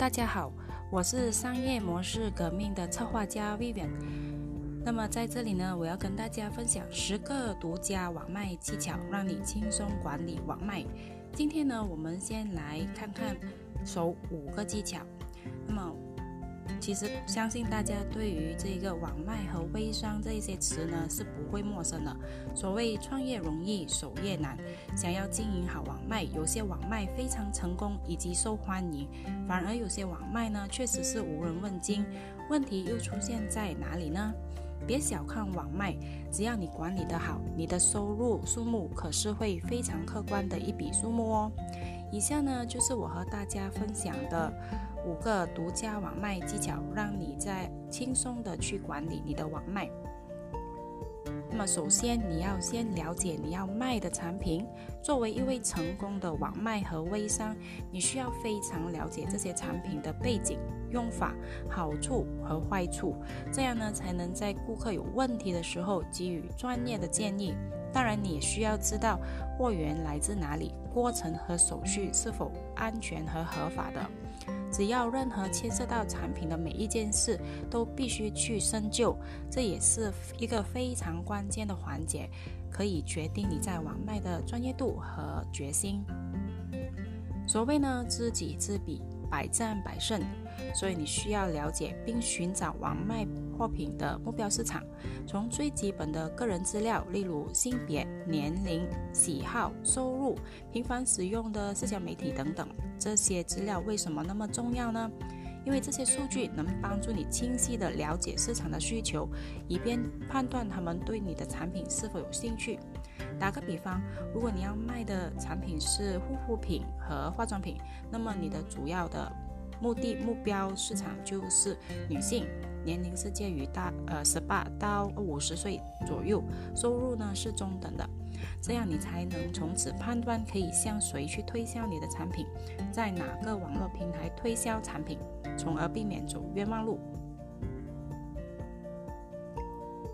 大家好，我是商业模式革命的策划家 Vivian。那么在这里呢，我要跟大家分享十个独家网卖技巧，让你轻松管理网卖。今天呢，我们先来看看首五个技巧。那么其实相信大家对于这个网卖和微商这些词呢是不会陌生的。所谓创业容易，守业难。想要经营好网卖，有些网卖非常成功以及受欢迎，反而有些网卖呢确实是无人问津。问题又出现在哪里呢？别小看网卖，只要你管理得好，你的收入数目可是会非常可观的一笔数目哦。以下呢就是我和大家分享的。五个独家网卖技巧，让你在轻松的去管理你的网卖。那么，首先你要先了解你要卖的产品。作为一位成功的网卖和微商，你需要非常了解这些产品的背景、用法、好处和坏处，这样呢才能在顾客有问题的时候给予专业的建议。当然，你也需要知道货源来自哪里，过程和手续是否安全和合法的。只要任何牵涉到产品的每一件事，都必须去深究，这也是一个非常关键的环节，可以决定你在网卖的专业度和决心。所谓呢，知己知彼。百战百胜，所以你需要了解并寻找网卖货品的目标市场。从最基本的个人资料，例如性别、年龄、喜好、收入、频繁使用的社交媒体等等，这些资料为什么那么重要呢？因为这些数据能帮助你清晰地了解市场的需求，以便判断他们对你的产品是否有兴趣。打个比方，如果你要卖的产品是护肤品和化妆品，那么你的主要的目的目标市场就是女性，年龄是介于大呃十八到五十岁左右，收入呢是中等的，这样你才能从此判断可以向谁去推销你的产品，在哪个网络平台推销产品，从而避免走冤枉路。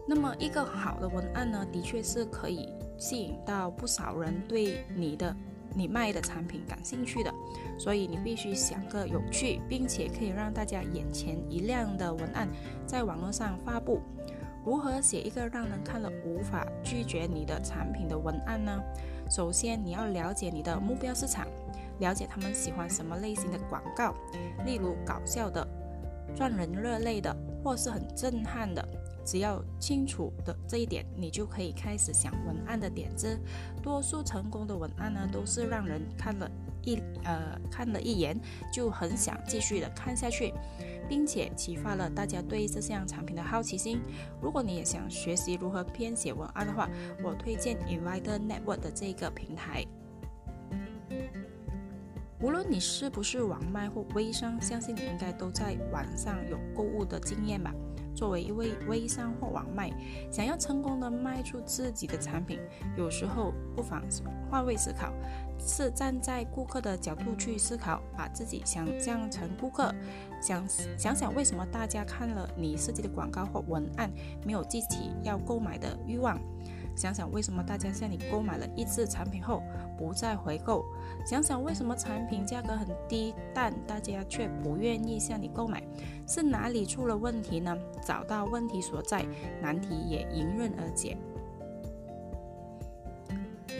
那么一个好的文案呢，的确是可以。吸引到不少人对你的你卖的产品感兴趣的，所以你必须想个有趣并且可以让大家眼前一亮的文案在网络上发布。如何写一个让人看了无法拒绝你的产品的文案呢？首先你要了解你的目标市场，了解他们喜欢什么类型的广告，例如搞笑的、赚人热泪的，或是很震撼的。只要清楚的这一点，你就可以开始想文案的点子。多数成功的文案呢，都是让人看了一呃看了一眼就很想继续的看下去，并且启发了大家对这项产品的好奇心。如果你也想学习如何编写文案的话，我推荐 Invite Network 的这个平台。无论你是不是网卖或微商，相信你应该都在网上有购物的经验吧。作为一位微商或网卖，想要成功的卖出自己的产品，有时候不妨换位思考，是站在顾客的角度去思考，把自己想象成顾客，想想想为什么大家看了你设计的广告或文案，没有激起要购买的欲望。想想为什么大家向你购买了一次产品后不再回购？想想为什么产品价格很低，但大家却不愿意向你购买？是哪里出了问题呢？找到问题所在，难题也迎刃而解。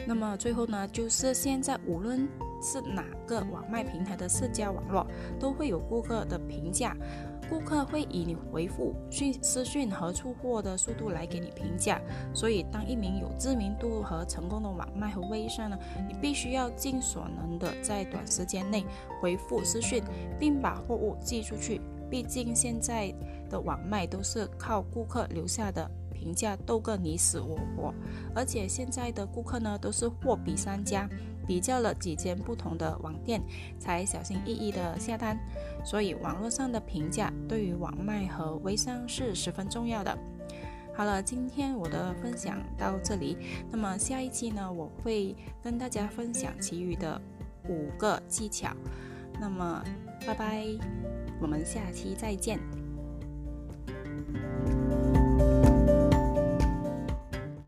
那么最后呢，就是现在无论是哪个网卖平台的社交网络，都会有顾客的评价。顾客会以你回复讯私讯和出货的速度来给你评价，所以当一名有知名度和成功的网卖和微商呢，你必须要尽所能的在短时间内回复私讯，并把货物寄出去。毕竟现在的网卖都是靠顾客留下的。评价斗个你死我活，而且现在的顾客呢都是货比三家，比较了几间不同的网店，才小心翼翼的下单。所以网络上的评价对于网卖和微商是十分重要的。好了，今天我的分享到这里，那么下一期呢我会跟大家分享其余的五个技巧。那么拜拜，我们下期再见。